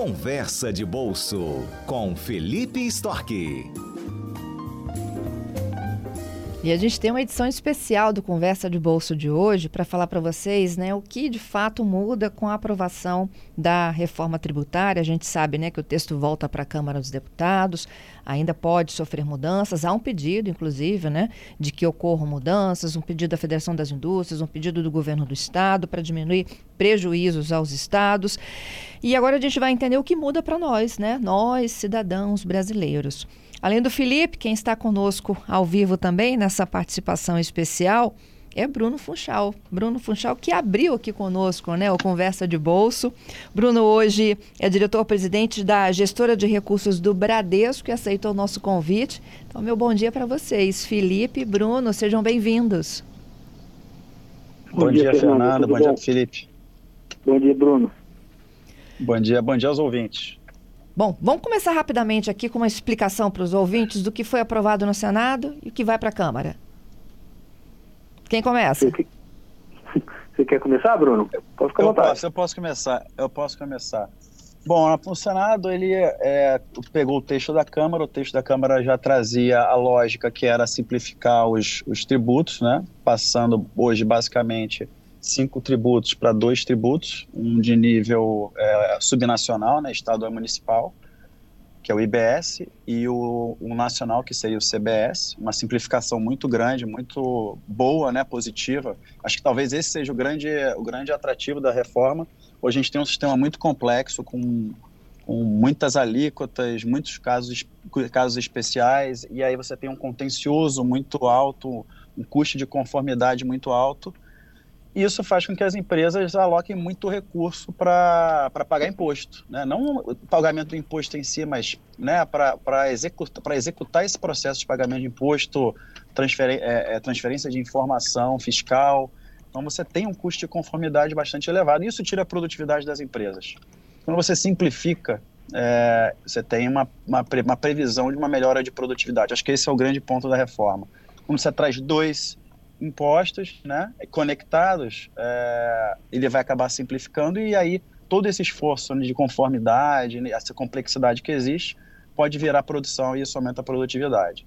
Conversa de Bolso com Felipe Storck. E a gente tem uma edição especial do Conversa de Bolso de hoje para falar para vocês né, o que de fato muda com a aprovação da reforma tributária. A gente sabe né, que o texto volta para a Câmara dos Deputados, ainda pode sofrer mudanças. Há um pedido, inclusive, né, de que ocorram mudanças, um pedido da Federação das Indústrias, um pedido do governo do Estado para diminuir prejuízos aos estados. E agora a gente vai entender o que muda para nós, né? Nós, cidadãos brasileiros. Além do Felipe, quem está conosco ao vivo também nessa participação especial é Bruno Funchal. Bruno Funchal que abriu aqui conosco né, o Conversa de Bolso. Bruno hoje é diretor-presidente da gestora de recursos do Bradesco e aceitou o nosso convite. Então, meu bom dia para vocês. Felipe, Bruno, sejam bem-vindos. Bom, bom, dia, dia Fernanda. Bom, bom dia, Felipe. Bom dia, Bruno. Bom dia, bom dia aos ouvintes. Bom, vamos começar rapidamente aqui com uma explicação para os ouvintes do que foi aprovado no Senado e o que vai para a Câmara. Quem começa? Você quer começar, Bruno? Posso eu posso, eu posso começar. Eu posso começar. Bom, o Senado ele é, pegou o texto da Câmara. O texto da Câmara já trazia a lógica que era simplificar os, os tributos, né? Passando hoje basicamente cinco tributos para dois tributos, um de nível é, subnacional, né, estadual e municipal, que é o IBS, e o, o, nacional, que seria o CBS, uma simplificação muito grande, muito boa, né, positiva. Acho que talvez esse seja o grande, o grande atrativo da reforma. Hoje a gente tem um sistema muito complexo, com, com muitas alíquotas, muitos casos, casos especiais, e aí você tem um contencioso muito alto, um custo de conformidade muito alto, isso faz com que as empresas aloquem muito recurso para pagar imposto. Né? Não o pagamento do imposto em si, mas né, para executar, executar esse processo de pagamento de imposto, é, é, transferência de informação fiscal. Então você tem um custo de conformidade bastante elevado e isso tira a produtividade das empresas. Quando você simplifica, é, você tem uma, uma, uma previsão de uma melhora de produtividade. Acho que esse é o grande ponto da reforma. Quando você traz dois impostos, né, conectados, é, ele vai acabar simplificando e aí todo esse esforço de conformidade, né, essa complexidade que existe, pode virar produção e isso aumenta a produtividade.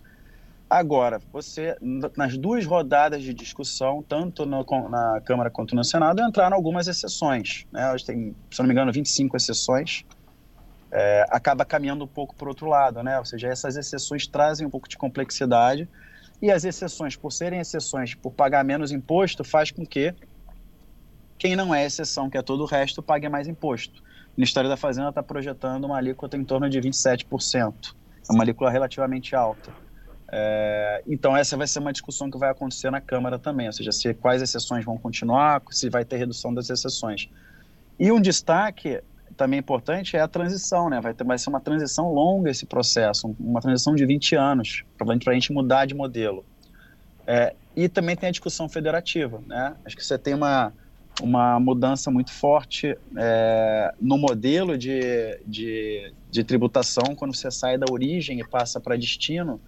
Agora, você, nas duas rodadas de discussão, tanto no, na Câmara quanto no Senado, entraram algumas exceções. Né? Hoje tem, se não me engano, 25 exceções. É, acaba caminhando um pouco para o outro lado, né? Ou seja, essas exceções trazem um pouco de complexidade e as exceções, por serem exceções, por pagar menos imposto, faz com que quem não é exceção, que é todo o resto, pague mais imposto. O Ministério da Fazenda está projetando uma alíquota em torno de 27%. É uma alíquota relativamente alta. É, então, essa vai ser uma discussão que vai acontecer na Câmara também, ou seja, se quais exceções vão continuar, se vai ter redução das exceções. E um destaque também importante é a transição, né? Vai, ter, vai ser uma transição longa esse processo, uma transição de 20 anos, para a gente mudar de modelo. É, e também tem a discussão federativa, né? Acho que você tem uma, uma mudança muito forte é, no modelo de, de, de, tributação quando você sai da origem e passa para destino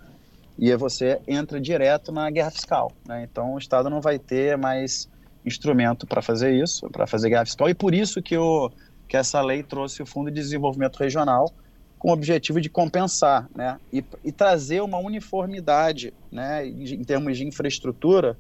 e você entra direto na guerra fiscal. Né? Então o Estado não vai ter mais instrumento para fazer isso, para fazer guerra fiscal e por isso que o que essa lei trouxe o Fundo de Desenvolvimento Regional com o objetivo de compensar né, e, e trazer uma uniformidade né, em termos de infraestrutura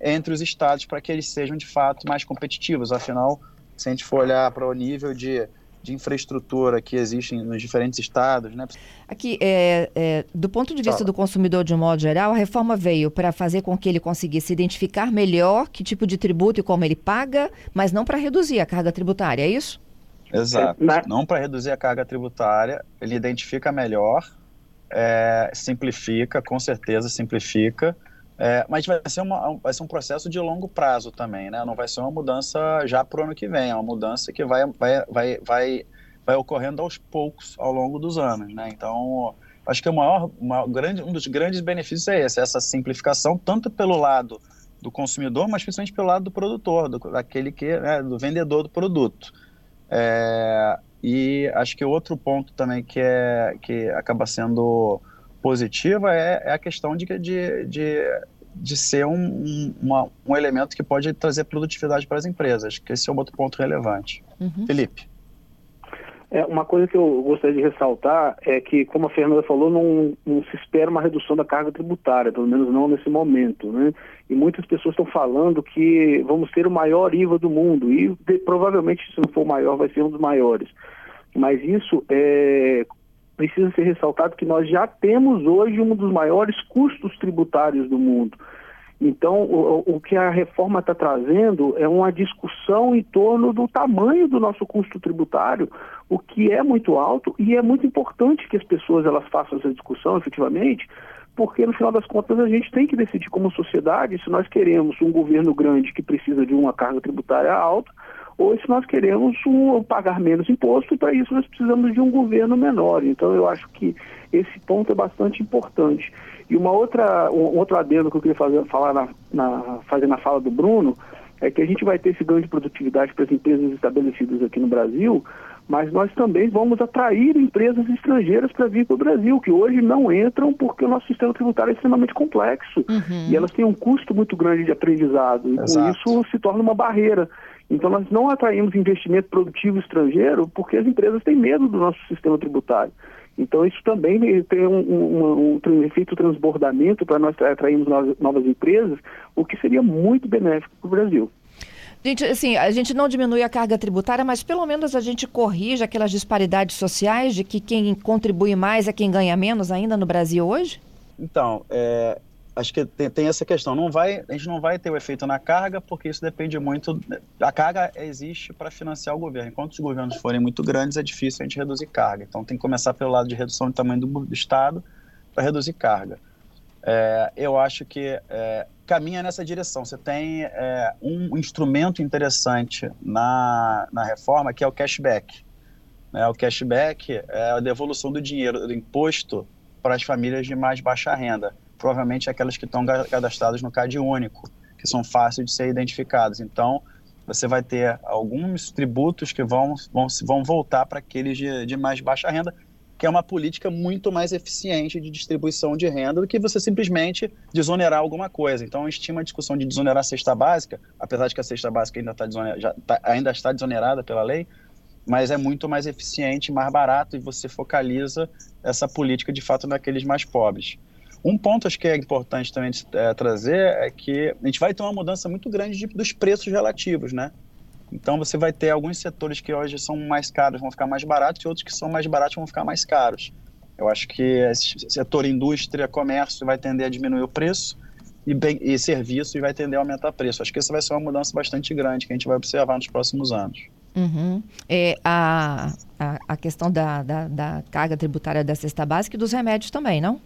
entre os estados para que eles sejam de fato mais competitivos. Afinal, se a gente for olhar para o nível de, de infraestrutura que existe nos diferentes estados. Né? Aqui, é, é, do ponto de vista Fala. do consumidor de um modo geral, a reforma veio para fazer com que ele conseguisse identificar melhor que tipo de tributo e como ele paga, mas não para reduzir a carga tributária, é isso? Exato. Na... Não para reduzir a carga tributária, ele identifica melhor, é, simplifica, com certeza simplifica, é, mas vai ser, uma, vai ser um processo de longo prazo também, né? Não vai ser uma mudança já para o ano que vem, é uma mudança que vai, vai, vai, vai, vai ocorrendo aos poucos ao longo dos anos, né? Então, acho que o maior, uma grande, um dos grandes benefícios é esse, essa simplificação, tanto pelo lado do consumidor, mas principalmente pelo lado do produtor, do, daquele que, né, do vendedor do produto. É, e acho que outro ponto também que, é, que acaba sendo positiva é, é a questão de, de, de, de ser um, um, uma, um elemento que pode trazer produtividade para as empresas, que esse é um outro ponto relevante. Uhum. Felipe. É, uma coisa que eu gostaria de ressaltar é que, como a Fernanda falou, não, não, se espera uma redução da carga tributária, pelo menos não nesse momento. Né? E muitas pessoas estão falando que vamos ter o maior IVA do mundo, e de, provavelmente, se não for o maior, vai ser um dos maiores. Mas isso é, precisa ser ressaltado que nós já temos hoje um dos maiores custos tributários do mundo. Então, o, o que a reforma está trazendo é uma discussão em torno do tamanho do nosso custo tributário, o que é muito alto e é muito importante que as pessoas elas façam essa discussão efetivamente, porque no final das contas a gente tem que decidir como sociedade se nós queremos um governo grande que precisa de uma carga tributária alta ou se nós queremos um, pagar menos imposto, e para isso nós precisamos de um governo menor. Então, eu acho que esse ponto é bastante importante. E uma outra, um outro adendo que eu queria fazer, falar na, na, fazer na fala do Bruno é que a gente vai ter esse ganho de produtividade para as empresas estabelecidas aqui no Brasil, mas nós também vamos atrair empresas estrangeiras para vir para o Brasil, que hoje não entram porque o nosso sistema tributário é extremamente complexo uhum. e elas têm um custo muito grande de aprendizado. E com isso se torna uma barreira. Então, nós não atraímos investimento produtivo estrangeiro porque as empresas têm medo do nosso sistema tributário. Então, isso também tem um, um, um efeito transbordamento para nós atrairmos novas, novas empresas, o que seria muito benéfico para o Brasil. Gente, assim, a gente não diminui a carga tributária, mas pelo menos a gente corrige aquelas disparidades sociais de que quem contribui mais é quem ganha menos ainda no Brasil hoje? Então, é, acho que tem, tem, essa questão. Não vai, a gente não vai ter o efeito na carga, porque isso depende muito. A carga existe para financiar o governo. Enquanto os governos forem muito grandes, é difícil a gente reduzir carga. Então tem que começar pelo lado de redução do tamanho do, do Estado para reduzir carga. É, eu acho que é, caminha nessa direção. Você tem é, um instrumento interessante na, na reforma que é o cashback. Né? O cashback é a devolução do dinheiro, do imposto para as famílias de mais baixa renda provavelmente aquelas que estão cadastradas no CAD único, que são fáceis de ser identificadas. Então, você vai ter alguns tributos que vão, vão, vão voltar para aqueles de, de mais baixa renda, que é uma política muito mais eficiente de distribuição de renda do que você simplesmente desonerar alguma coisa. Então, estima a discussão de desonerar a cesta básica, apesar de que a cesta básica ainda, tá já tá, ainda está desonerada pela lei, mas é muito mais eficiente, mais barato e você focaliza essa política de fato naqueles mais pobres. Um ponto acho que é importante também é, trazer é que a gente vai ter uma mudança muito grande de, dos preços relativos, né? Então você vai ter alguns setores que hoje são mais caros vão ficar mais baratos e outros que são mais baratos vão ficar mais caros. Eu acho que esse setor indústria, comércio vai tender a diminuir o preço e, bem, e serviço e vai tender a aumentar o preço. Acho que essa vai ser uma mudança bastante grande que a gente vai observar nos próximos anos. Uhum. É, a, a, a questão da, da, da carga tributária da cesta básica e dos remédios também, não?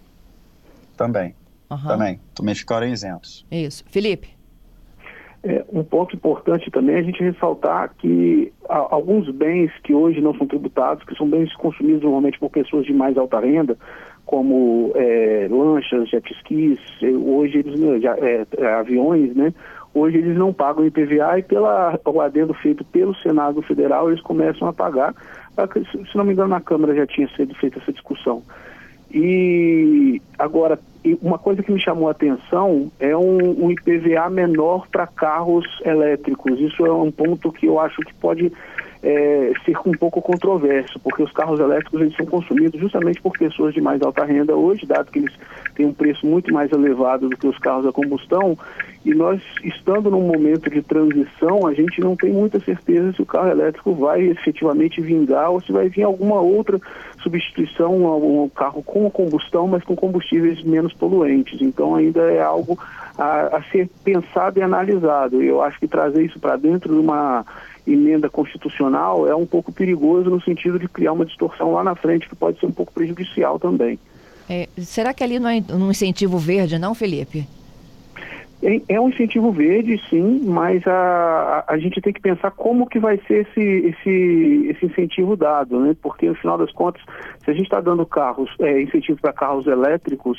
Também. Uhum. Também. Também ficaram isentos. Isso. Felipe? É, um ponto importante também é a gente ressaltar que alguns bens que hoje não são tributados, que são bens consumidos normalmente por pessoas de mais alta renda, como é, lanchas, jet skis, hoje eles, é, é, aviões, né? Hoje eles não pagam IPVA e pela, o adendo feito pelo Senado Federal eles começam a pagar. Se não me engano, na Câmara já tinha sido feita essa discussão. E agora, uma coisa que me chamou a atenção é um, um IPVA menor para carros elétricos. Isso é um ponto que eu acho que pode é, um pouco controverso, porque os carros elétricos eles são consumidos justamente por pessoas de mais alta renda hoje, dado que eles têm um preço muito mais elevado do que os carros a combustão, e nós, estando num momento de transição, a gente não tem muita certeza se o carro elétrico vai efetivamente vingar ou se vai vir alguma outra substituição a um carro com combustão, mas com combustíveis menos poluentes. Então ainda é algo a, a ser pensado e analisado. Eu acho que trazer isso para dentro de uma emenda constitucional é um pouco perigoso no sentido de criar uma distorção lá na frente que pode ser um pouco prejudicial também. É, será que ali não é um incentivo verde, não, Felipe? É, é, um incentivo verde, sim, mas a, a, a, gente tem que pensar como que vai ser esse, esse, esse incentivo dado, né? Porque no final das contas, se a gente está dando carros, é, incentivo para carros elétricos,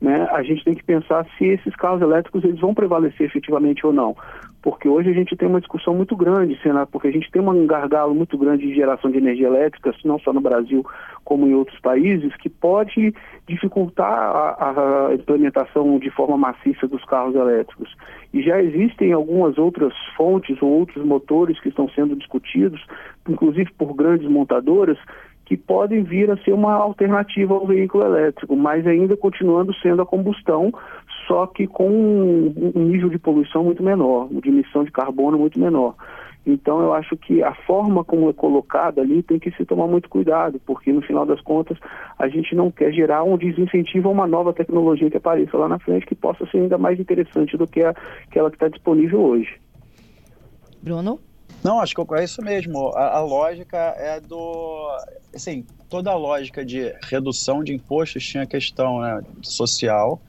né, a gente tem que pensar se esses carros elétricos eles vão prevalecer efetivamente ou não. Porque hoje a gente tem uma discussão muito grande, Senado, porque a gente tem um gargalo muito grande de geração de energia elétrica, não só no Brasil como em outros países, que pode dificultar a, a implementação de forma maciça dos carros elétricos. E já existem algumas outras fontes ou outros motores que estão sendo discutidos, inclusive por grandes montadoras, que podem vir a ser uma alternativa ao veículo elétrico, mas ainda continuando sendo a combustão, só que com um nível de poluição muito menor, de emissão de carbono muito menor. Então eu acho que a forma como é colocada ali tem que se tomar muito cuidado, porque no final das contas a gente não quer gerar um desincentivo a uma nova tecnologia que apareça lá na frente que possa ser ainda mais interessante do que aquela que está disponível hoje. Bruno? Não, acho que é isso mesmo. A, a, lógica é do. Assim, toda a lógica de redução de impostos tinha questão né, social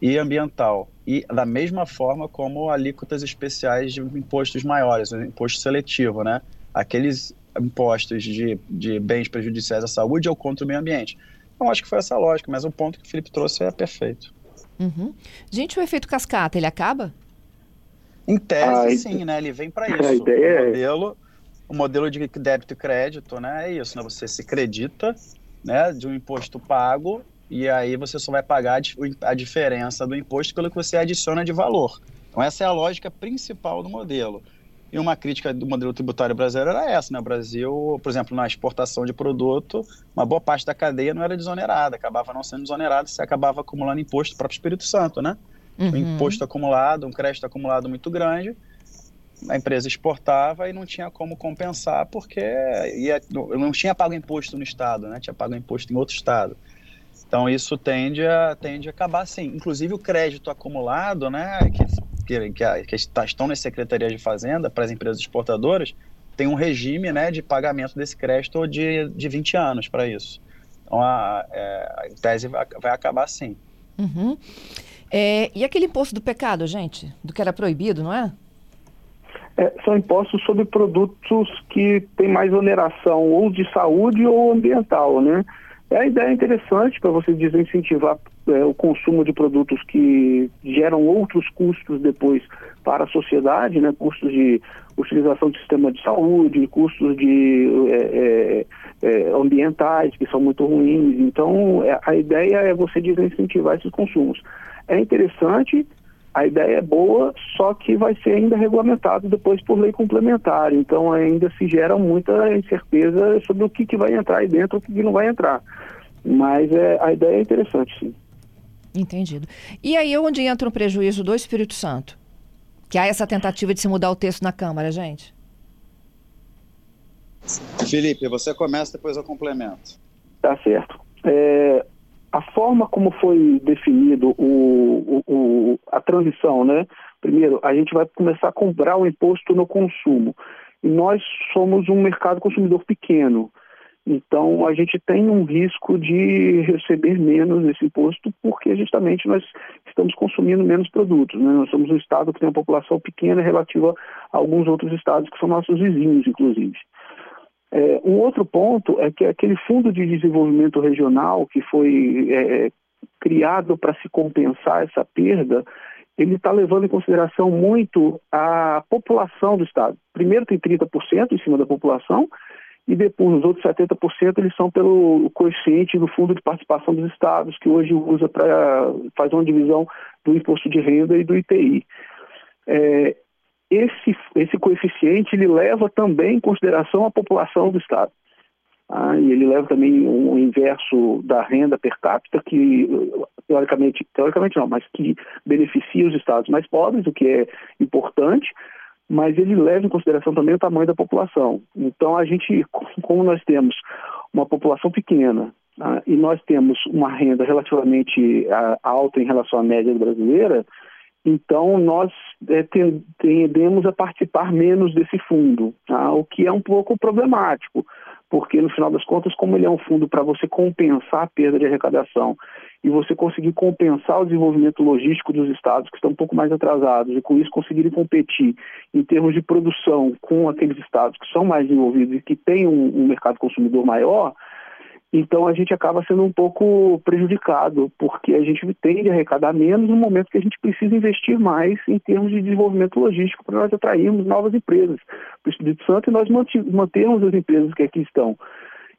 e ambiental. E da mesma forma como alíquotas especiais de impostos maiores, o imposto seletivo, né? Aqueles impostos de, de bens prejudiciais à saúde ou contra o meio ambiente. Então, acho que foi essa a lógica, mas o ponto que o Felipe trouxe é perfeito. Uhum. Gente, o efeito cascata, ele acaba? Em tese, sim, né? Ele vem para isso. A ideia o é modelo, o modelo de débito e crédito, né? É isso, né? Você se credita, né? De um imposto pago e aí você só vai pagar a diferença do imposto pelo que você adiciona de valor. Então essa é a lógica principal do modelo. E uma crítica do modelo tributário brasileiro era essa, né? O Brasil, por exemplo, na exportação de produto, uma boa parte da cadeia não era desonerada, acabava não sendo desonerada, você acabava acumulando imposto para o Espírito Santo, né? uhum. um imposto acumulado, um crédito acumulado muito grande. A empresa exportava e não tinha como compensar porque ia, não tinha pago imposto no estado, né? tinha pago imposto em outro estado. Então isso tende a, tende a acabar assim. Inclusive o crédito acumulado, né, que, que, que, que estão na Secretaria de Fazenda para as empresas exportadoras, tem um regime né, de pagamento desse crédito de, de 20 anos para isso. Então a, é, a tese vai, vai acabar assim. Uhum. É, e aquele imposto do pecado, gente? Do que era proibido, não é? é? São impostos sobre produtos que têm mais oneração ou de saúde ou ambiental, né? É a ideia interessante para você desincentivar é, o consumo de produtos que geram outros custos depois para a sociedade, né? Custos de utilização de sistema de saúde, custos de é, é, é ambientais que são muito ruins. Então, é, a ideia é você desincentivar esses consumos é interessante, a ideia é boa, só que vai ser ainda regulamentado depois por lei complementar. Então ainda se gera muita incerteza sobre o que, que vai entrar aí dentro e o que, que não vai entrar. Mas é, a ideia é interessante, sim. Entendido. E aí onde entra o prejuízo do Espírito Santo? Que há essa tentativa de se mudar o texto na Câmara, gente? Felipe, você começa, depois eu complemento. Tá certo. É, a forma como foi definido o, o, o, a transição, né? Primeiro, a gente vai começar a comprar o imposto no consumo. E nós somos um mercado consumidor pequeno. Então, a gente tem um risco de receber menos esse imposto, porque justamente nós estamos consumindo menos produtos. Né? Nós somos um estado que tem uma população pequena relativa a alguns outros estados que são nossos vizinhos, inclusive. É, um outro ponto é que aquele fundo de desenvolvimento regional que foi é, criado para se compensar essa perda, ele está levando em consideração muito a população do Estado. Primeiro tem 30% em cima da população, e depois os outros 70% eles são pelo coeficiente do Fundo de Participação dos Estados, que hoje usa para fazer uma divisão do imposto de renda e do ITI. É, esse, esse coeficiente ele leva também em consideração a população do Estado. Ah, e ele leva também um inverso da renda per capita que, teoricamente, teoricamente não, mas que beneficia os estados mais pobres, o que é importante, mas ele leva em consideração também o tamanho da população. Então, a gente, como nós temos uma população pequena ah, e nós temos uma renda relativamente ah, alta em relação à média brasileira, então, nós é, tendemos a participar menos desse fundo, tá? o que é um pouco problemático, porque no final das contas, como ele é um fundo para você compensar a perda de arrecadação e você conseguir compensar o desenvolvimento logístico dos estados que estão um pouco mais atrasados e com isso conseguirem competir em termos de produção com aqueles estados que são mais desenvolvidos e que têm um, um mercado consumidor maior, Então a gente acaba sendo um pouco prejudicado, porque a gente tende a arrecadar menos no momento que a gente precisa investir mais em termos de desenvolvimento logístico para nós atrairmos novas empresas para o Espírito Santo e nós mantermos as empresas que aqui estão.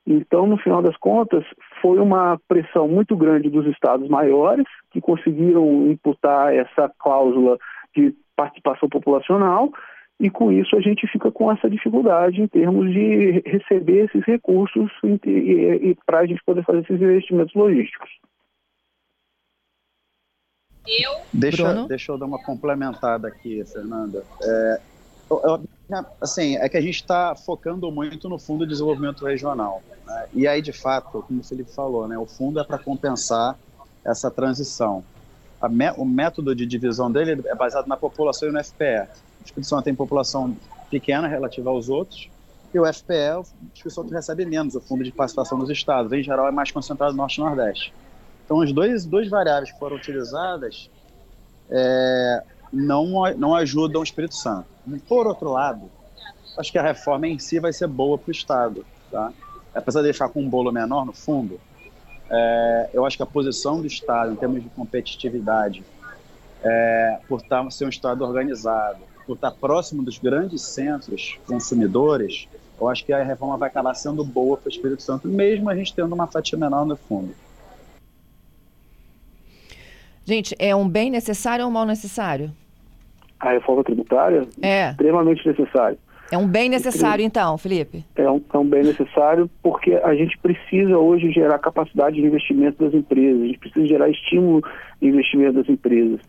Então, no final das contas, foi uma pressão muito grande dos estados maiores, que conseguiram imputar essa cláusula de participação populacional, e com isso a gente fica com essa dificuldade em termos de receber esses recursos e, e, e para a gente poder fazer esses investimentos logísticos. Eu? Deixa, deixa eu dar uma complementada aqui, Fernanda. É, eu, eu, assim, é que a gente está focando muito no Fundo de Desenvolvimento Regional. Né? E aí, de fato, como o Felipe falou, né, o fundo é para compensar essa transição. Me, o método de divisão dele é baseado na população e no FPE. Espírito Santo tem população pequena relativa aos outros, e o FPE, o Espírito Santo recebe menos, o Fundo de Participação dos Estados. Em geral, é mais concentrado no Norte e Nordeste. Então, as dois, duas variáveis que foram utilizadas é, não, não ajudam o Espírito Santo. Por outro lado, acho que a reforma em si vai ser boa para o Estado. Tá? Apesar de deixar com um bolo menor no fundo, é, eu acho que a posição do Estado, em termos de competitividade, é, por estar, ser um Estado organizado, por estar próximo dos grandes centros consumidores, eu acho que a reforma vai acabar sendo boa para o Espírito Santo, mesmo a gente tendo uma fatia menor no fundo. Gente, é um bem necessário ou um mal necessário? A reforma tributária? É. Extremamente necessário. É um bem necessário, então, Felipe? É um, é um bem necessário porque a gente precisa hoje gerar capacidade de investimento das empresas, a gente precisa gerar estímulo de investimento das empresas.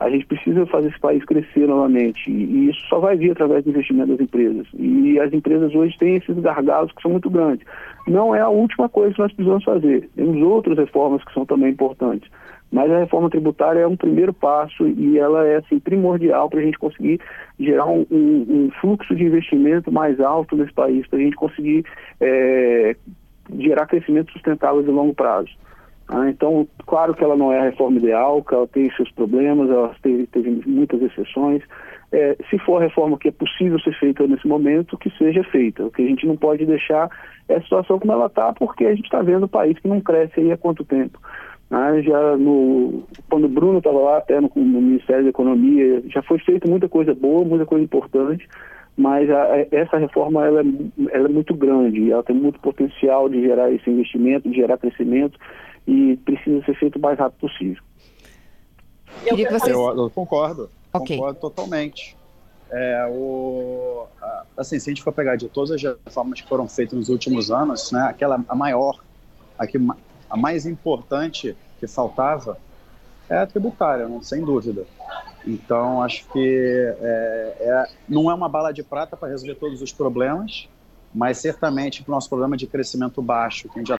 A gente precisa fazer esse país crescer novamente e isso só vai vir através do investimento das empresas. E as empresas hoje têm esses gargalos que são muito grandes. Não é a última coisa que nós precisamos fazer. Temos outras reformas que são também importantes. Mas a reforma tributária é um primeiro passo e ela é assim, primordial para a gente conseguir gerar um, um, fluxo de investimento mais alto nesse país, para a gente conseguir é, gerar crescimento sustentável de longo prazo. Ah, então, claro que ela não é a reforma ideal, que ela tem seus problemas, ela teve, teve muitas exceções. É, se for a reforma que é possível ser feita nesse momento, que seja feita. O que a gente não pode deixar é a situação como ela está, porque a gente está vendo o país que não cresce aí há quanto tempo. Né? Já no, quando o Bruno estava lá, até no, no, Ministério da Economia, já foi feita muita coisa boa, muita coisa importante, mas a, a, essa reforma ela é, ela é muito grande, ela tem muito potencial de gerar esse investimento, de gerar crescimento e precisa ser feito o mais rápido possível. Eu, vocês... eu, eu concordo, okay. concordo totalmente. É, o, assim, se a gente for pegar de todas as reformas que foram feitas nos últimos anos, né, aquela a maior, a que a mais importante que faltava é a tributária, não, sem dúvida. Então, acho que é, é, não é uma bala de prata para resolver todos os problemas, mas certamente para o nosso problema de crescimento baixo, que a gente já